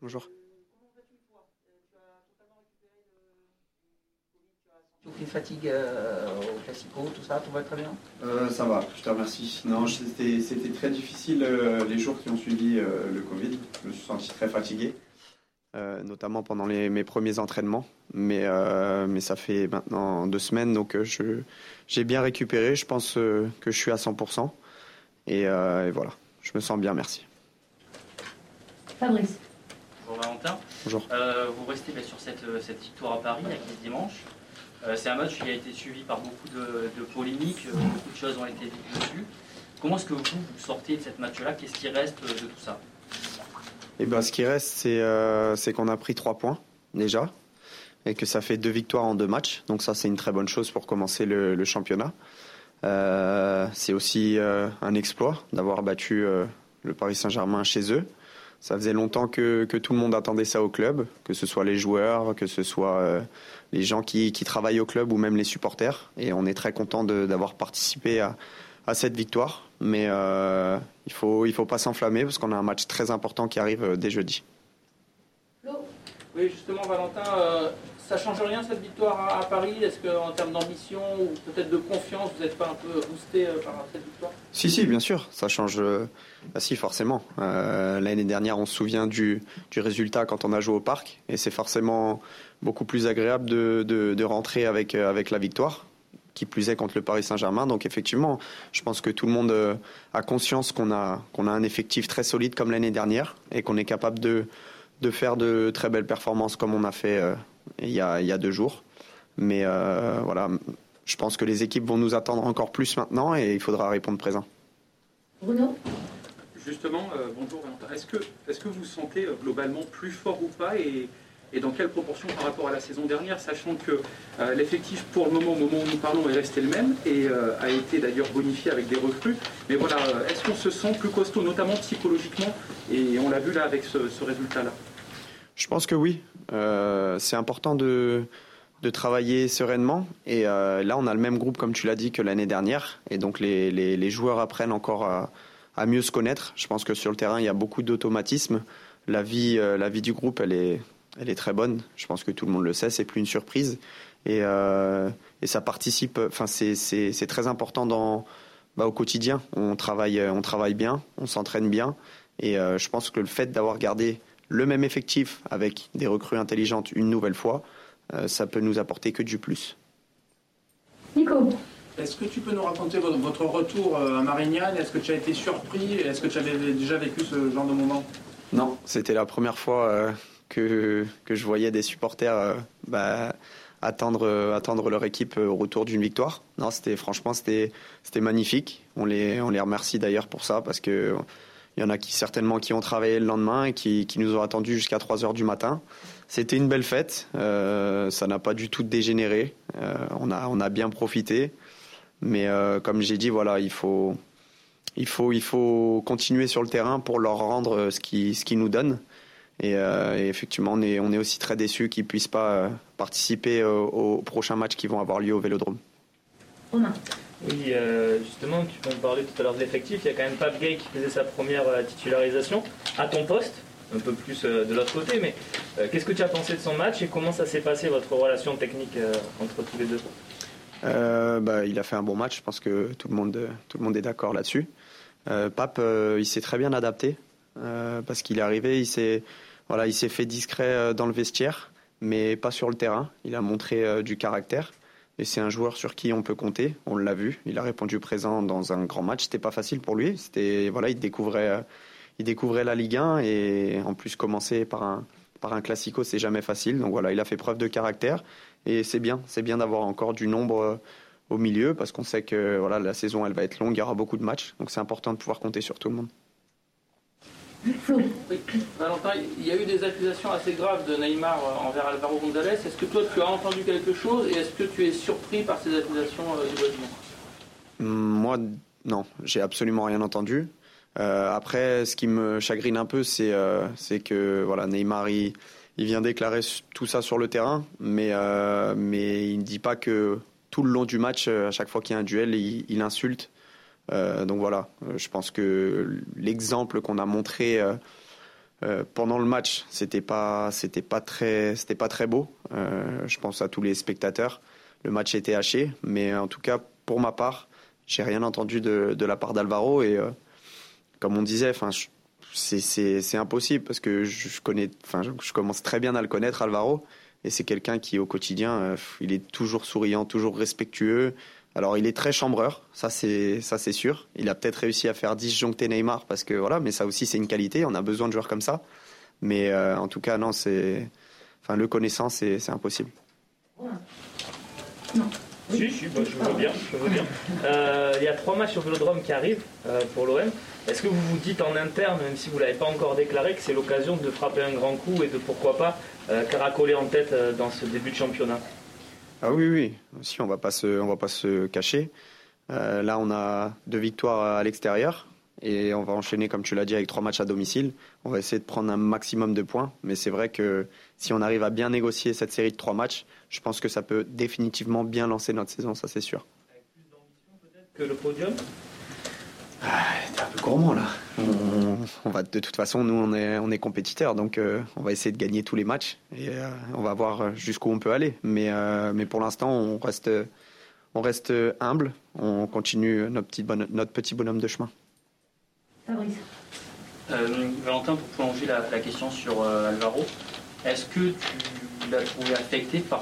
Bonjour. Tu fatigue euh, au Classico, tout ça, tout va très bien? Euh, Ça va, je te remercie. Non, c'était très difficile euh, les jours qui ont suivi le Covid. Je me suis senti très fatigué. notamment pendant mes premiers entraînements. Mais, mais ça fait maintenant deux semaines, donc j'ai bien récupéré. Je pense que je suis à 100%. Et, et voilà, je me sens bien, merci. Fabrice. Bonjour Valentin. Bonjour. vous restez sur cette, cette victoire à Paris, ce dimanche. Euh, c'est un match qui a été suivi par beaucoup de, polémiques, euh, beaucoup de choses ont été dites dessus. Comment est-ce que vous, vous sortez de cette match-là? Qu'est-ce qui reste de tout ça? Eh ben, Ce qui reste, c'est euh, qu'on a pris trois points déjà et que ça fait deux victoires en deux matchs. Donc ça, c'est une très bonne chose pour commencer le, championnat. c'est aussi un exploit d'avoir battu le Paris Saint-Germain chez eux. Ça faisait longtemps que, tout le monde attendait ça au club, que ce soit les joueurs, que ce soit les gens qui, travaillent au club ou même les supporters. Et on est très content d'avoir participé à, cette victoire. Mais euh, il ne faut, faut pas s'enflammer parce qu'on a un match très important qui arrive euh, dès jeudi. Oui, justement, Valentin, euh, ça change rien cette victoire à, Paris? Est-ce qu'en termes d'ambition ou peut-être de confiance, vous n'êtes pas un peu boosté par cette victoire? Si, si, bien sûr, ça change. Bah, si, forcément. L'année dernière, on se souvient du, du, résultat quand on a joué au parc, et c'est forcément beaucoup plus agréable de, de, rentrer avec, euh, avec la victoire qui plus est contre le Paris Saint-Germain. Donc effectivement, je pense que tout le monde euh, a conscience qu'on a, qu'on a un effectif très solide comme l'année dernière et qu'on est capable de, de faire de très belles performances comme on a fait euh, il, y a, il y a deux jours. Mais voilà, je pense que les équipes vont nous attendre encore plus maintenant et il faudra répondre présent. Bruno? Justement, bonjour Est-ce que, est-ce que vous vous sentez globalement plus fort ou pas et et dans quelle proportion par rapport à la saison dernière, sachant que euh, l'effectif pour le moment, au moment où nous parlons, est resté le même et euh, a été d'ailleurs bonifié avec des recrues. Mais voilà, euh, est-ce qu'on se sent plus costaud, notamment psychologiquement Et on l'a vu là avec ce, résultat-là? Je pense que oui. c'est important de, de travailler sereinement. Et là, on a le même groupe, comme tu l'as dit, que l'année dernière. Et donc, les, les, joueurs apprennent encore à, à mieux se connaître. Je pense que sur le terrain, il y a beaucoup d'automatisme. La vie, la vie du groupe, elle est, elle est très bonne. Je pense que tout le monde le sait, c'est plus une surprise. Et, euh, ça participe, enfin, c'est très important dans, bah, au quotidien. On travaille, on travaille bien, on s'entraîne bien. Et euh, je pense que le fait d'avoir gardé le même effectif avec des recrues intelligentes une nouvelle fois, euh, ça peut nous apporter que du plus. Nico est-ce que tu peux nous raconter votre retour à Marignane? Est-ce que tu as été surpris? Est-ce que tu avais déjà vécu ce genre de moment? Non, c'était la première fois que, que je voyais des supporters euh, bah, attendre, euh, attendre leur équipe au retour d'une victoire. Non, c'était franchement c'était c'était magnifique. On les on les remercie d'ailleurs pour ça parce que il y en a qui certainement qui ont travaillé le lendemain et qui, qui nous ont attendus jusqu'à 3 heures du matin. C'était une belle fête. Euh, ça n'a pas du tout dégénéré. on a on a bien profité. Mais comme j'ai dit, voilà, il faut il faut il faut continuer sur le terrain pour leur rendre ce qui ce qu'ils nous donnent. Euh, et, effectivement, on est, on est aussi très déçus qu'ils ne puissent pas euh, participer aux, prochains matchs qui vont avoir lieu au Vélodrome. Romain. Oui, euh, justement, tu peux me parler tout à l'heure de l'effectif. Il y a quand même Pape Gay qui faisait sa première titularisation à ton poste, un peu plus de l'autre côté. Mais qu'est-ce que tu as pensé de son match et comment ça s'est passé, votre relation technique entre tous les deux? Bah, Il a fait un bon match, je pense que tout le monde, tout le monde est d'accord là-dessus. Pape, il s'est très bien adapté parce qu'il est arrivé, il s'est voilà, il s'est fait discret euh, dans le vestiaire, mais pas sur le terrain. Il a montré euh, du caractère. Et c'est un joueur sur qui on peut compter. On l'a vu. Il a répondu présent dans un grand match. C'était pas facile pour lui. C'était voilà, il découvrait, euh, il découvrait la Ligue 1 et en plus commencer par un par un classico, c'est jamais facile. Donc voilà, il a fait preuve de caractère et c'est bien. C'est bien d'avoir encore du nombre au milieu parce qu'on sait que voilà, la saison elle va être longue. Il y aura beaucoup de matchs. Donc c'est important de pouvoir compter sur tout le monde. Valentin, il y a eu des accusations assez graves de Neymar euh, envers Alvaro González. Est-ce que toi, tu as entendu quelque chose et est-ce que tu es surpris par ces accusations euh, hum, Moi, non, j'ai absolument rien entendu. Euh, après, ce qui me chagrine un peu, c'est que voilà, Neymar, il, vient déclarer tout ça sur le terrain, mais, mais il ne dit pas que tout le long du match, à chaque fois qu'il y a un duel, il insulte euh, donc voilà, euh, je pense que l'exemple qu'on a montré euh, Euh, pendant le match, c'était pas, c'était pas très, c'était pas très beau. Euh, je pense à tous les spectateurs. Le match était haché, mais en tout cas, pour ma part, j'ai rien entendu de, de la part d'Alvaro et euh, comme on disait, enfin, c'est, impossible parce que je, connais, enfin, je commence très bien à le connaître, Alvaro, et c'est quelqu'un qui au quotidien, euh, il est toujours souriant, toujours respectueux. Alors il est très chambreur, ça c'est ça c'est sûr. Il a peut-être réussi à faire disjoncter Neymar parce que voilà, mais ça aussi c'est une qualité. On a besoin de joueurs comme ça. Mais euh, en tout cas non, c'est, enfin le connaissant c'est impossible. Si, si, je veux bien. Euh, il y a trois matchs sur Vélodrome qui arrivent euh, pour l'OM. Est-ce que vous vous dites en interne, même si vous ne l'avez pas encore déclaré, que c'est l'occasion de frapper un grand coup et de pourquoi pas euh, caracoler en tête dans ce début de championnat? Ah oui oui, si on on va pas se cacher. Là on a deux victoires à l'extérieur et on va enchaîner comme tu l'as dit avec trois matchs à domicile. On va essayer de prendre un maximum de points, mais c'est vrai que si on arrive à bien négocier cette série de trois matchs, je pense que ça peut définitivement bien lancer notre saison, ça c'est sûr. Que le podium? T'es un peu gourmand là. On, on va de toute façon, nous on est on est compétiteurs, donc euh, on va essayer de gagner tous les matchs et euh, on va voir jusqu'où on peut aller. Mais euh, mais pour l'instant, on reste on reste humble, on continue notre petit bonhomme, notre petit bonhomme de chemin. Euh, Valentin, pour prolonger la, la question sur euh, Alvaro, est-ce que tu l'as trouvé affecté par